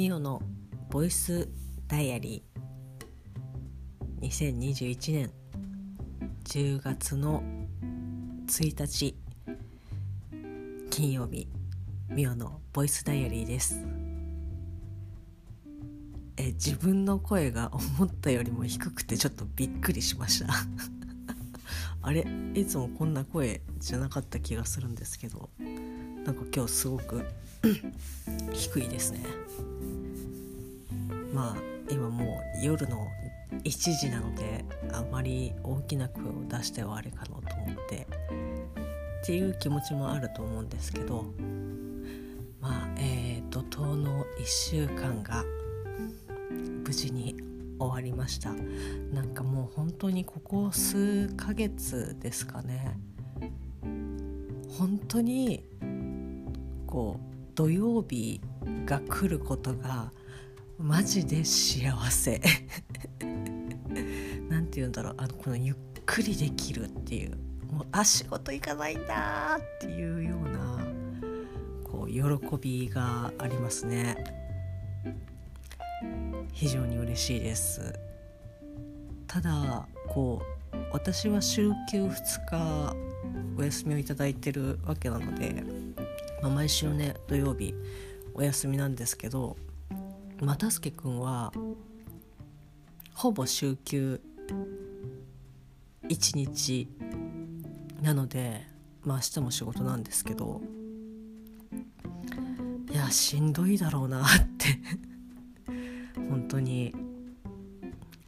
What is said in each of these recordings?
ミオのボイスダイアリー。2021年10月の1日金曜日ミオのボイスダイアリーです。え自分の声が思ったよりも低くてちょっとびっくりしました。あれいつもこんな声じゃなかった気がするんですけど。なんか今日すごく低いですね。まあ今もう夜の1時なのであまり大きな声を出してはあれかなと思ってっていう気持ちもあると思うんですけどまあえー、怒涛の1週間が無事に終わりました。なんかもう本当にここ数ヶ月ですかね。本当にこう土曜日が来ることがマジで幸せ。なんて言うんだろう。あのこのゆっくりできるっていう。もうあ仕事行かないんだっていうようなこう喜びがありますね。非常に嬉しいです。ただこう私は週休2日お休みをいただいてるわけなので、まあ、毎週ね土曜日お休みなんですけど又助君はほぼ週休1日なのでまあ明日も仕事なんですけどいやしんどいだろうなって本当に。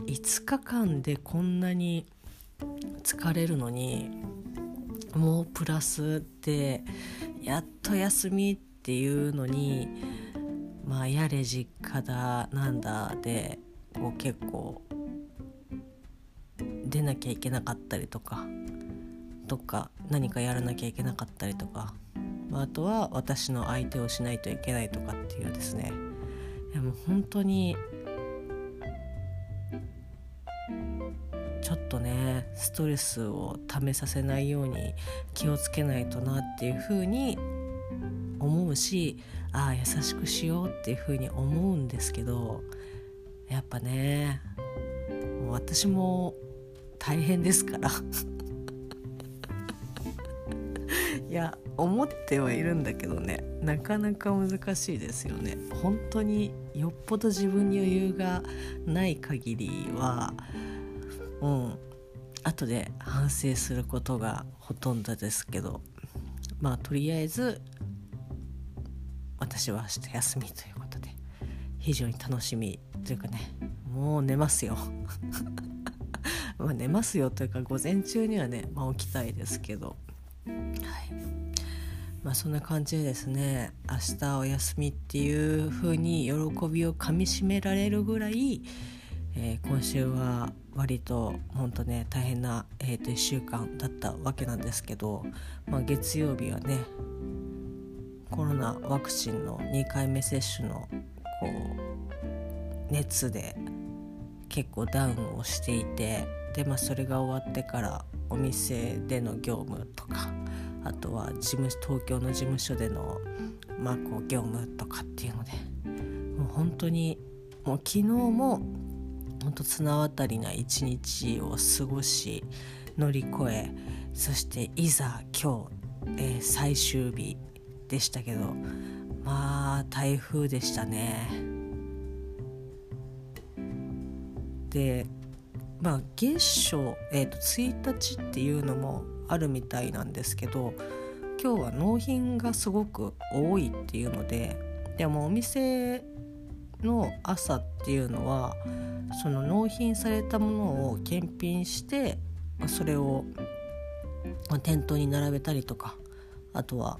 5日間でこんなに疲れるのにもうプラスでやっと休みってていうのにまあやれ実家だなんだでこう結構出なきゃいけなかったりとかとか何かやらなきゃいけなかったりとか、まあ、あとは私の相手をしないといけないとかっていうですね。いやも本当にちょっとねストレスをためさせないように気をつけないとなっていうふうに思うしああ優しくしようっていうふうに思うんですけどやっぱねもう私も大変ですから。いや思ってはいるんだけどねなかなか難しいですよね。本当によっぽど自分に余裕がない限りはうん。後で反省することがほとんどですけど。まあとりあえず私は明日休みということで非常に楽しみというかねもう寝ますよ。まあ寝ますよというか午前中にはね、まあ、起きたいですけど。はい。まあそんな感じでですね明日お休みっていう風に喜びをかみしめられるぐらい、えー、今週は割と本当ね大変な、えー、と1週間だったわけなんですけど、まあ、月曜日はねコロナワクチンの2回目接種のこう熱で結構ダウンをしていてで、まあ、それが終わってからお店での業務とかあとは事務東京の事務所での、まあ、こう業務とかっていうのでもう本当にもう昨日も本当綱渡りな一日を過ごし乗り越えそしていざ今日、えー、最終日でしたけどまあ台風でしたね。でまあ月初、えー、と1日っていうのもあるみたいなんですけど今日は納品がすごく多いっていうのででもお店の朝っていうのはその納品されたものを検品してそれを店頭に並べたりとかあとは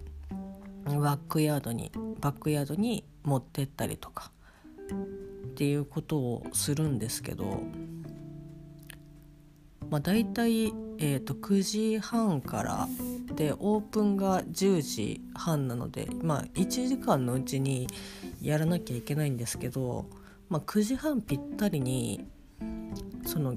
バックヤードにバックヤードに持ってったりとかっていうことをするんですけど、まあ、大体、えー、と9時半からでオープンが10時半なので、まあ、1時間のうちにやらなきゃいけないんですけど、まあ、9時半ぴったりにその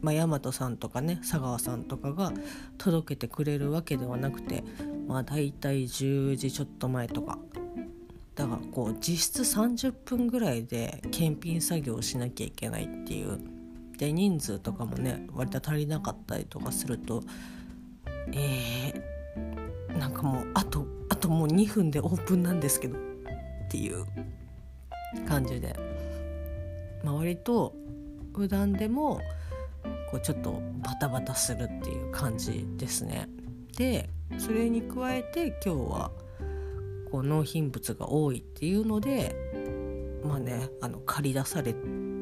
まあ、大和さんとかね佐川さんとかが届けてくれるわけではなくてまあ大体10時ちょっと前とか。だからこう実質30分ぐらいで検品作業をしなきゃいけないっていう。で人数とかもね割と足りなかったりとかするとえー、なんかもうあとあともう2分でオープンなんですけど。っていう感じで、まあ、割と普段でもこうちょっとバタバタするっていう感じですね。でそれに加えて今日はこう納品物が多いっていうのでまあねあの借り出され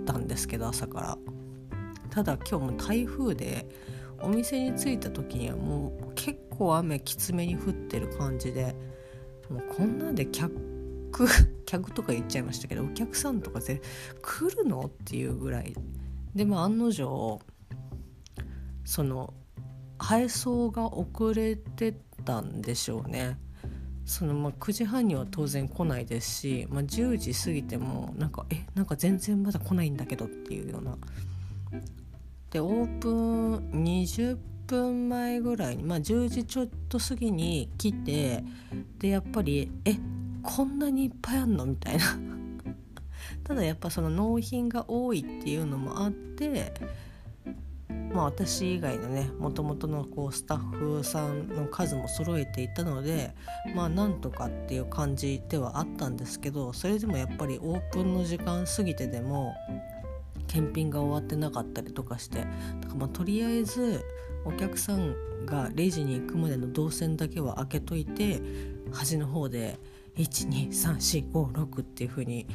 たんですけど朝から。ただ今日も台風でお店に着いた時にはもう結構雨きつめに降ってる感じでもうこんなんで客 客とか言っちゃいましたけどお客さんとかで来るの？っていうぐらい。でも案の定その配送が遅れてたんでしょうね。そのまあ9時半には当然来ないですし、まあ、10時過ぎてもなんかえなんか全然まだ来ないんだけどっていうような。でオープン20分前ぐらいにまあ10時ちょっと過ぎに来てでやっぱりえこんなにいっぱいあんのみたいな。ただやっぱその納品が多いっていうのもあってまあ、私以外のねもともとのこうスタッフさんの数も揃えていたのでまあなんとかっていう感じではあったんですけどそれでもやっぱりオープンの時間過ぎてでも検品が終わってなかったりとかしてだからまあとりあえずお客さんがレジに行くまでの動線だけは開けといて端の方で123456っていう風に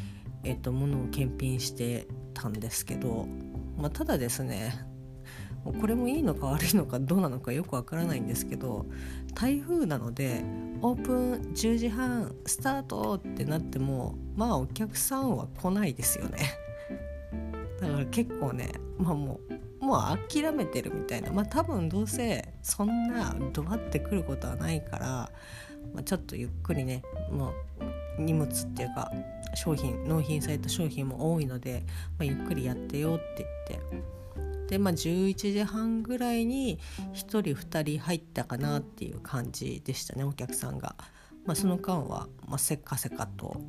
えっと物を検品してたんですけど、まあ、ただですねこれもいいのか悪いのかどうなのかよくわからないんですけど台風なのでオープン10時半スタートってなってもまあお客さんは来ないですよね。だから結構ねまあもうもう諦めてるみたいな。まあ多分どうせそんなドバってくることはないから、まあ、ちょっとゆっくりねもう荷物っていうか商品納品された商品も多いので、まあ、ゆっくりやってよって言ってでまあ11時半ぐらいに1人2人入ったかなっていう感じでしたねお客さんが。まあ、その間は、まあ、せっかせかと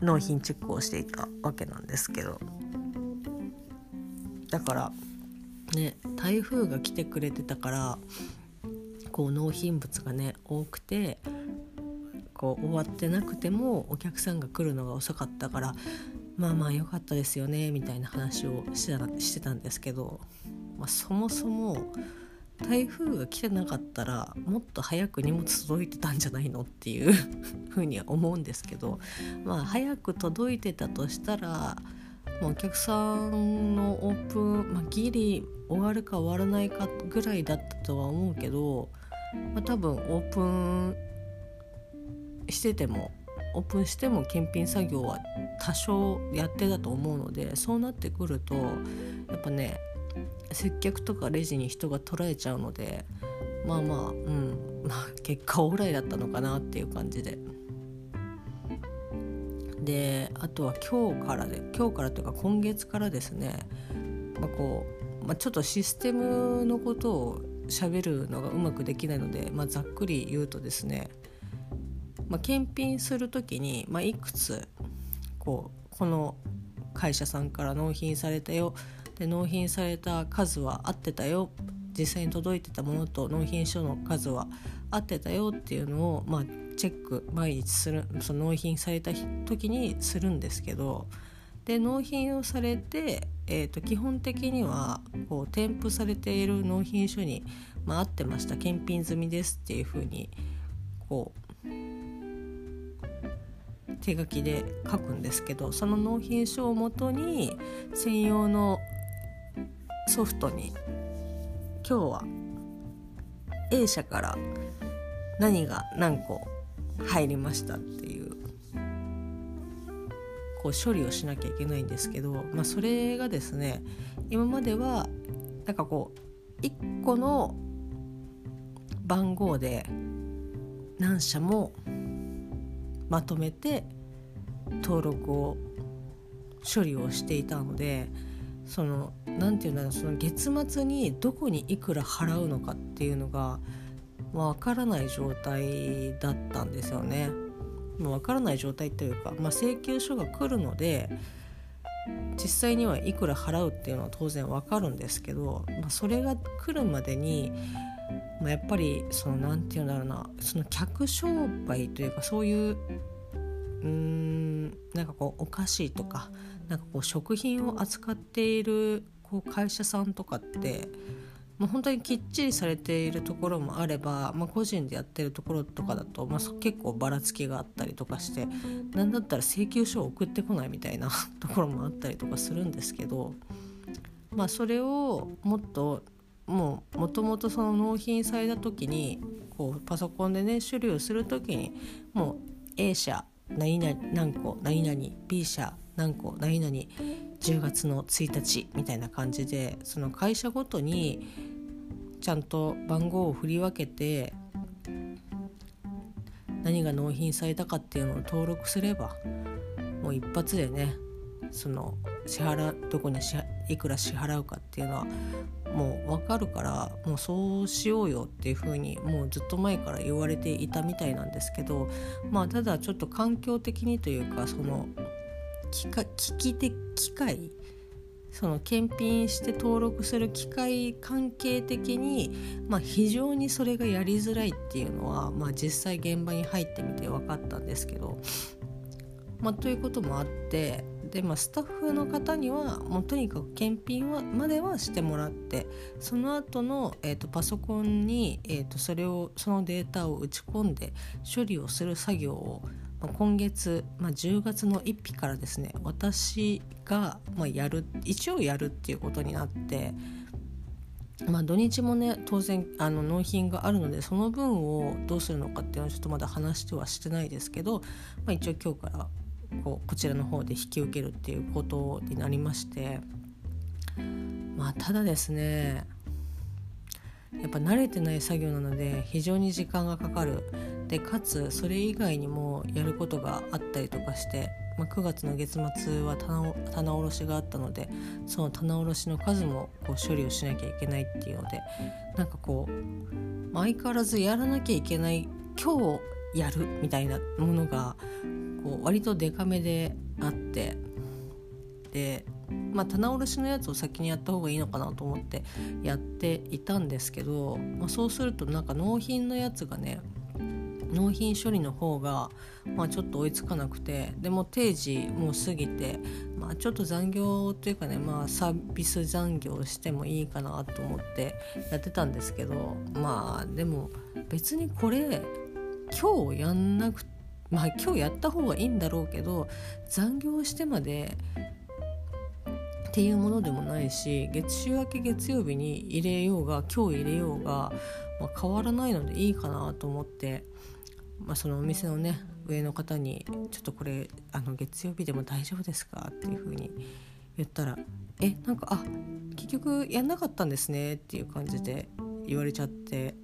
納品チェックをしていたわけなんですけどだからね台風が来てくれてたからこう納品物がね多くてこう終わってなくてもお客さんが来るのが遅かったからまあまあ良かったですよねみたいな話をしてたんですけど、まあ、そもそも台風が来てなかったらもっと早く荷物届いてたんじゃないのっていう ふうには思うんですけどまあ早く届いてたとしたらお客さんのオープン、まあ、ギリ終わるか終わらないかぐらいだったとは思うけど、まあ、多分オープンしててもオープンしても検品作業は多少やってたと思うのでそうなってくるとやっぱね接客とかレジに人が捉えちゃうのでまあまあうんまあ結果オーライだったのかなっていう感じで。であとは今日からで今日からというか今月からですね、まあこうまあ、ちょっとシステムのことを喋るのがうまくできないので、まあ、ざっくり言うとですねまあ、検品する時に、まあ、いくつこうこの会社さんから納品されたよで納品された数は合ってたよ実際に届いてたものと納品書の数は合ってたよっていうのを、まあ、チェック毎日するその納品された時にするんですけどで納品をされて、えー、と基本的にはこう添付されている納品書に、まあ、合ってました。検品済みですっていうふうにこう手書きで書くんですけどその納品書をもとに専用のソフトに今日は A 社から何が何個入りましたっていうこう処理をしなきゃいけないんですけど、まあ、それがですね今まではなんかこう1個の番号で何社もまとめて登録を処理をしていたのでその何て言うんだろうその月末にどこにいくら払うのかっていうのがわからない状態だったんですよね。わからない状態というか、まあ、請求書が来るので実際にはいくら払うっていうのは当然わかるんですけど、まあ、それが来るまでに、まあ、やっぱりその何て言うんだろうなその客商売というかそういううーんなんかこうお菓子とかなんかこう食品を扱っているこう会社さんとかってもう本当にきっちりされているところもあれば、まあ、個人でやってるところとかだと、まあ、結構ばらつきがあったりとかして何だったら請求書を送ってこないみたいな ところもあったりとかするんですけど、まあ、それをもっともうもともとその納品された時にこうパソコンでね処理をする時にもう A 社何々何個何々 B 社何個何々10月の1日みたいな感じでその会社ごとにちゃんと番号を振り分けて何が納品されたかっていうのを登録すればもう一発でねその支払どこにいくら支払うかっていうのはもう分かるからもうそうしようよっていうふうにもうずっと前から言われていたみたいなんですけどまあただちょっと環境的にというかその機機器機械その検品して登録する機械関係的に、まあ、非常にそれがやりづらいっていうのは、まあ、実際現場に入ってみて分かったんですけど、まあ、ということもあってで、まあ、スタッフの方にはもうとにかく検品はまではしてもらってその後の、えーと、パソコンに、えーとそれをそのデータを打ち込んで処理をする作業をま今月、まあ、10月の1日からですね私が、まあ、やる一応やるっていうことになって。まあ、土日もね当然あの納品があるのでその分をどうするのかっていうのはちょっとまだ話してはしてないですけど、まあ、一応今日からこうこちらの方で引き受けるっていうことになりまして。まあただですねやっぱ慣れてない作業なので非常に時間がかかる。でかつそれ以外にもやることがあったりとかして、まあ、9月の月末は棚卸しがあったのでその棚卸しの数もこう処理をしなきゃいけないっていうのでなんかこう相変わらずやらなきゃいけない今日やるみたいなものがこう割とデカめであってでまあ、棚卸しのやつを先にやった方がいいのかなと思ってやっていたんですけど、まあ、そうするとなんか納品のやつがね納品処理の方が、まあ、ちょっと追いつかなくてでも定時もう過ぎて、まあ、ちょっと残業というかね、まあ、サービス残業してもいいかなと思ってやってたんですけどまあでも別にこれ今日やんなくまあ今日やった方がいいんだろうけど残業してまでっていうものでもないし月週明け月曜日に入れようが今日入れようが、まあ、変わらないのでいいかなと思って、まあ、そのお店のね上の方に「ちょっとこれあの月曜日でも大丈夫ですか?」っていう風に言ったら「えなんかあ結局やんなかったんですね」っていう感じで言われちゃって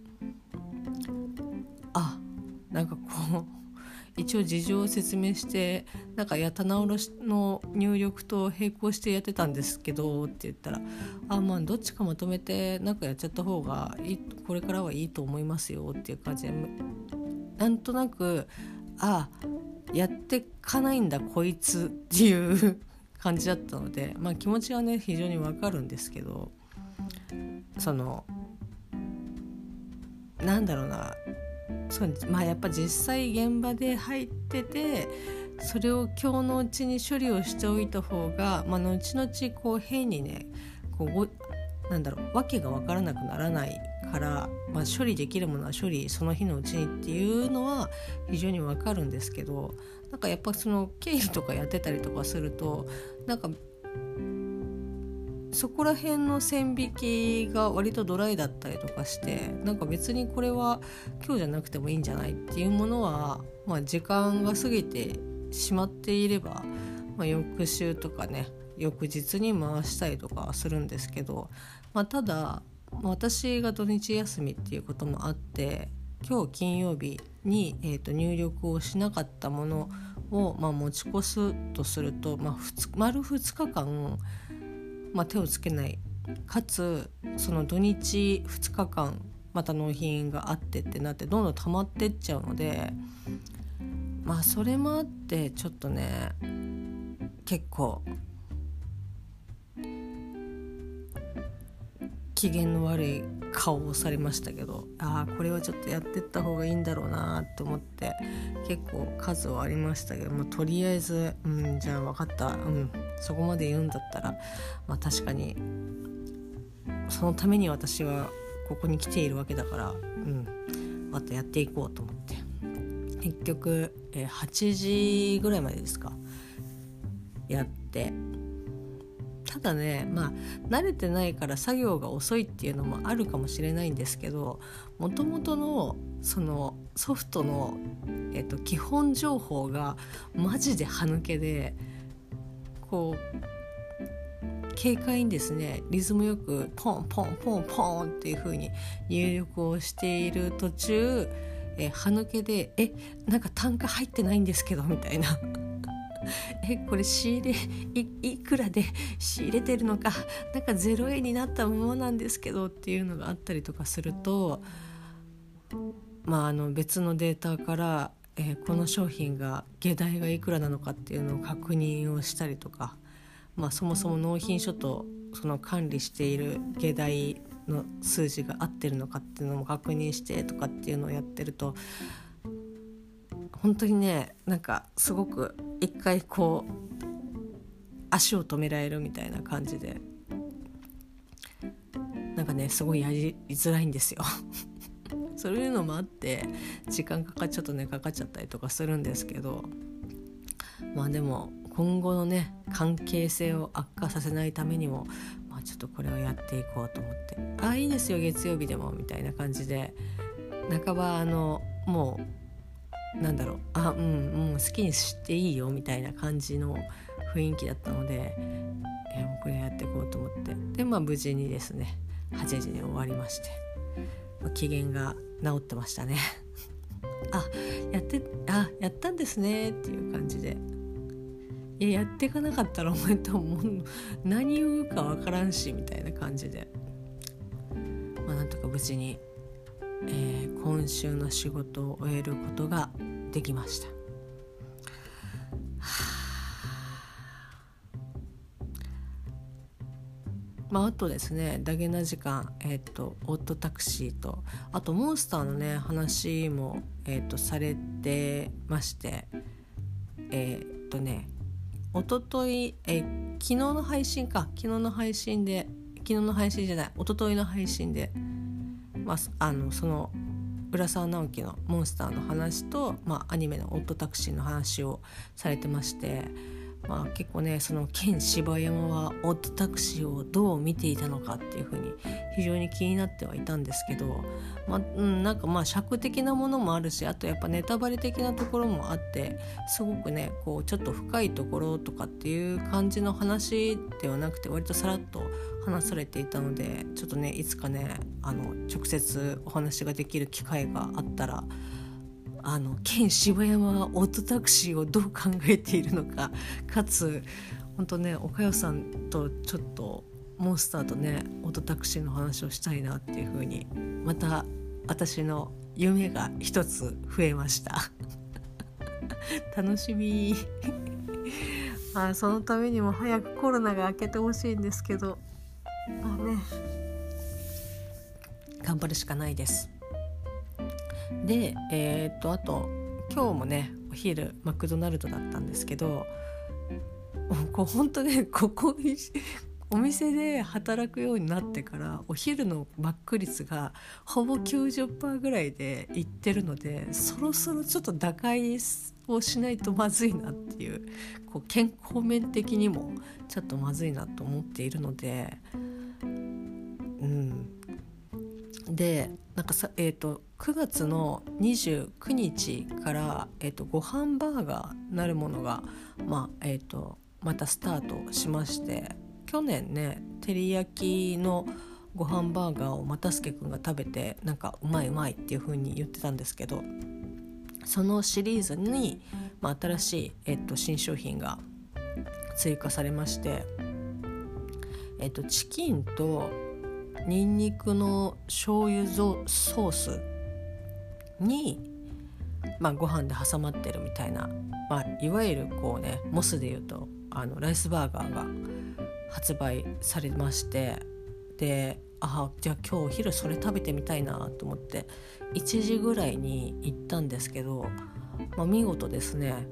なんかこう一応事情を説明してなんかや棚卸しの入力と並行してやってたんですけどって言ったら「あまあどっちかまとめてなんかやっちゃった方がいいこれからはいいと思いますよ」っていう感じでなんとなく「あやってかないんだこいつ」っていう感じだったのでまあ気持ちはね非常にわかるんですけどそのなんだろうなそうまあやっぱ実際現場で入っててそれを今日のうちに処理をしておいた方が、まあ、後々こう変にねこうなんだろう訳が分からなくならないから、まあ、処理できるものは処理その日のうちにっていうのは非常に分かるんですけどなんかやっぱその経理とかやってたりとかするとなんかそこら辺の線引きが割とドライだったりとかしてなんか別にこれは今日じゃなくてもいいんじゃないっていうものは、まあ、時間が過ぎてしまっていれば、まあ、翌週とかね翌日に回したりとかするんですけど、まあ、ただ私が土日休みっていうこともあって今日金曜日に、えー、と入力をしなかったものを、まあ、持ち越すとすると、まあ、丸2日間まあ、手をつけない。かつその土日2日間また納品があってってなってどんどん溜まってっちゃうのでまあそれもあってちょっとね結構機嫌の悪い顔をされましたけどああこれはちょっとやってった方がいいんだろうなって思って結構数はありましたけどもとりあえずうんじゃあ分かった。うん。そこまで言うんだったらまあ確かにそのために私はここに来ているわけだからうんまたやっていこうと思って。結局、えー、8時ぐらいまでですか。やって。ただねまあ慣れてないから作業が遅いっていうのもあるかもしれないんですけどもともとのそのソフトの、えーと、基本情報がマジで歯抜けでこう軽快にですねリズムよくポンポンポンポンっていう風に入力をしている途中、え、歯抜けで「えなんか単価入ってないんですけど」みたいな。えこれ仕入れいくらで仕入れてるのかなんか0円になったままなんですけどっていうのがあったりとかするとまああの別のデータから、えー、この商品が下代がいくらなのかっていうのを確認をしたりとか、まあ、そもそも納品書とその管理している下代の数字が合ってるのかっていうのも確認してとかっていうのをやってると本当にねなんかすごく一回こう足を止められるみたいな感じでなんかねすごいやりづらいんですよ。そういうのもあって時間かかっちゃっとねかかっちゃったりとかするんですけどまあでも今後のね関係性を悪化させないためにも、まあ、ちょっとこれをやっていこうと思って「あいいですよ月曜日でも」みたいな感じで。半ばあのもうなんだろう。あうんもう好きにしていいよみたいな感じの雰囲気だったので、えもうこれやっていこうと思って。でまあ無事にですね8時に終わりまして、機嫌が治ってましたね。あやってあやったんですねっていう感じで。いややっていかなかったらお前ともう 何言うか分からんしみたいな感じで。まあなんとか無事にえー、今週の仕事を終えることができました。まあ、あとですねダゲな時間、えーと、オートタクシーとあとモンスターのね話も、えーと、されてましてえっ、ー、とねおととい、えー、昨日の配信か昨日の配信で昨日の配信じゃないおとといの配信でまあ、あのその浦沢直樹の「モンスター」の話と、まあ、アニメの「オットタクシー」の話をされてまして、まあ、結構ねそのケン柴山はオットタクシーをどう見ていたのかっていうふうに非常に気になってはいたんですけど、まあうん、なんかまあ尺的なものもあるしあとやっぱネタバレ的なところもあってすごくねこうちょっと深いところとかっていう感じの話ではなくて割とさらっと話されていたのでちょっとねいつかねあの直接お話ができる機会があったらあの県柴山はオートタクシーをどう考えているのかかつ本当ね岡代さんとちょっとモンスターとねオートタクシーの話をしたいなっていう風にまた私の夢が一つ増えました。楽しみ。あそのためにも早くコロナが明けてほしいんですけど。まあね。頑張るしかないです。でえー、っとあと今日もねお昼マクドナルドだったんですけどこう本当ねここお店で働くようになってからお昼のバック率がほぼ90%ぐらいでいってるのでそろそろちょっと打開をしないとまずいなっていうこう健康面的にもちょっとまずいなと思っているのでうん。でなんかさ、えーと、9月の29日から、えーと、ご飯バーガーなるものが、まあえーと、またスタートしまして去年ね照り焼きのご飯バーガーを又助君が食べてなんかうまいうまいっていう風に言ってたんですけどそのシリーズに、まあ、新しい、えっと、新商品が追加されまして、えっと、チキンとにんにくの醤油ソースに、まあ、ご飯で挟まってるみたいな、まあ、いわゆるこうねモスでいうとあのライスバーガーが発売されましてであじゃあ今日お昼それ食べてみたいなと思って1時ぐらいに行ったんですけど、まあ、見事ですね。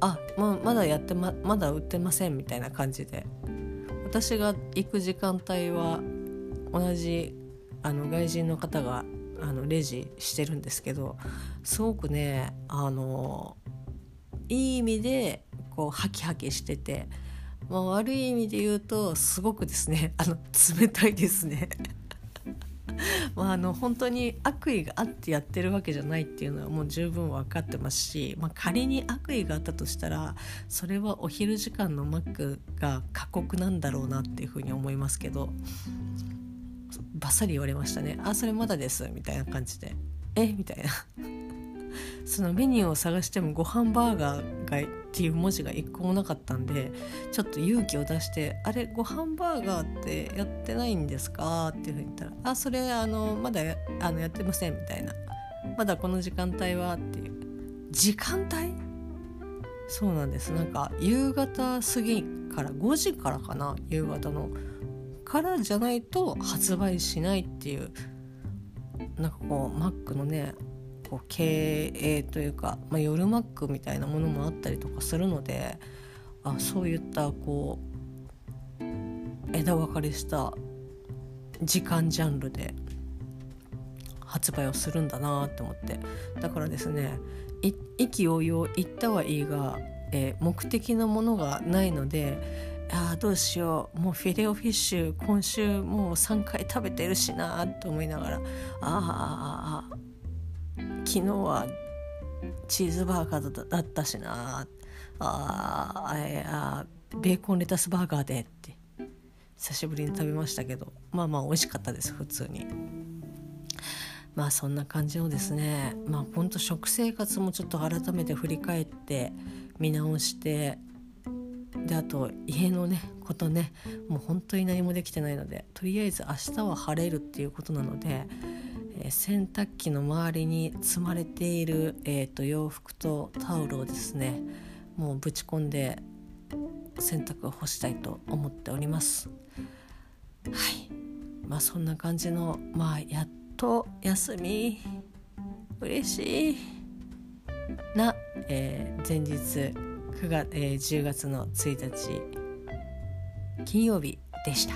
あ、ままだやってままだ売ってませんみたいな感じで。私が行く時間帯は同じあの外人の方があのレジしてるんですけどすごくねあのいい意味でこうハキハキしてて、まあ、悪い意味で言うとすごくですねあの冷たいですね。まあ、あの本当に悪意があってやってるわけじゃないっていうのはもう十分分かってますし、まあ、仮に悪意があったとしたらそれはお昼時間のマックが過酷なんだろうなっていうふうに思いますけど。バッサリ言われましたね「あそれまだです」みたいな感じで「え？みたいな。そのメニューを探してもご飯バーガーがっていう文字が一個もなかったんでちょっと勇気を出して「あれ？ご飯バーガーってやってないんですか?」っていうふうに言ったら「あそれあのまだあのやってません」みたいな「まだこの時間帯は」っていう時間帯？そうなんです。なんか夕方過ぎから5時からかな夕方の。からじゃないと発売しないっていうなんかこうマックのねこう経営というか、まあ、夜マックみたいなものもあったりとかするのであそういったこう枝分かれした時間ジャンルで発売をするんだなって思って。だからですね意気揚々行ったはいいが、えー、目的のものがないのであどうしよう。もうフィレオフィッシュ今週もう3回食べてるしなと思いながら。ああ昨日はチーズバーガーだったしなああベーコンレタスバーガーでって。久しぶりに食べましたけど。まあまあ美味しかったです普通に。まあそんな感じのですね。まあほんと食生活もちょっと改めて振り返って見直してであと家のねことねもう本当に何もできてないのでとりあえず明日は晴れるっていうことなのでえ洗濯機の周りに積まれている、えーと、洋服とタオルをですねもうぶち込んで洗濯を干したいと思っております。はい。まあそんな感じのまあやっと休み嬉しいな、えー、前日9月、えー、10月の1日金曜日でした。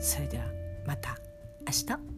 それではまた明日。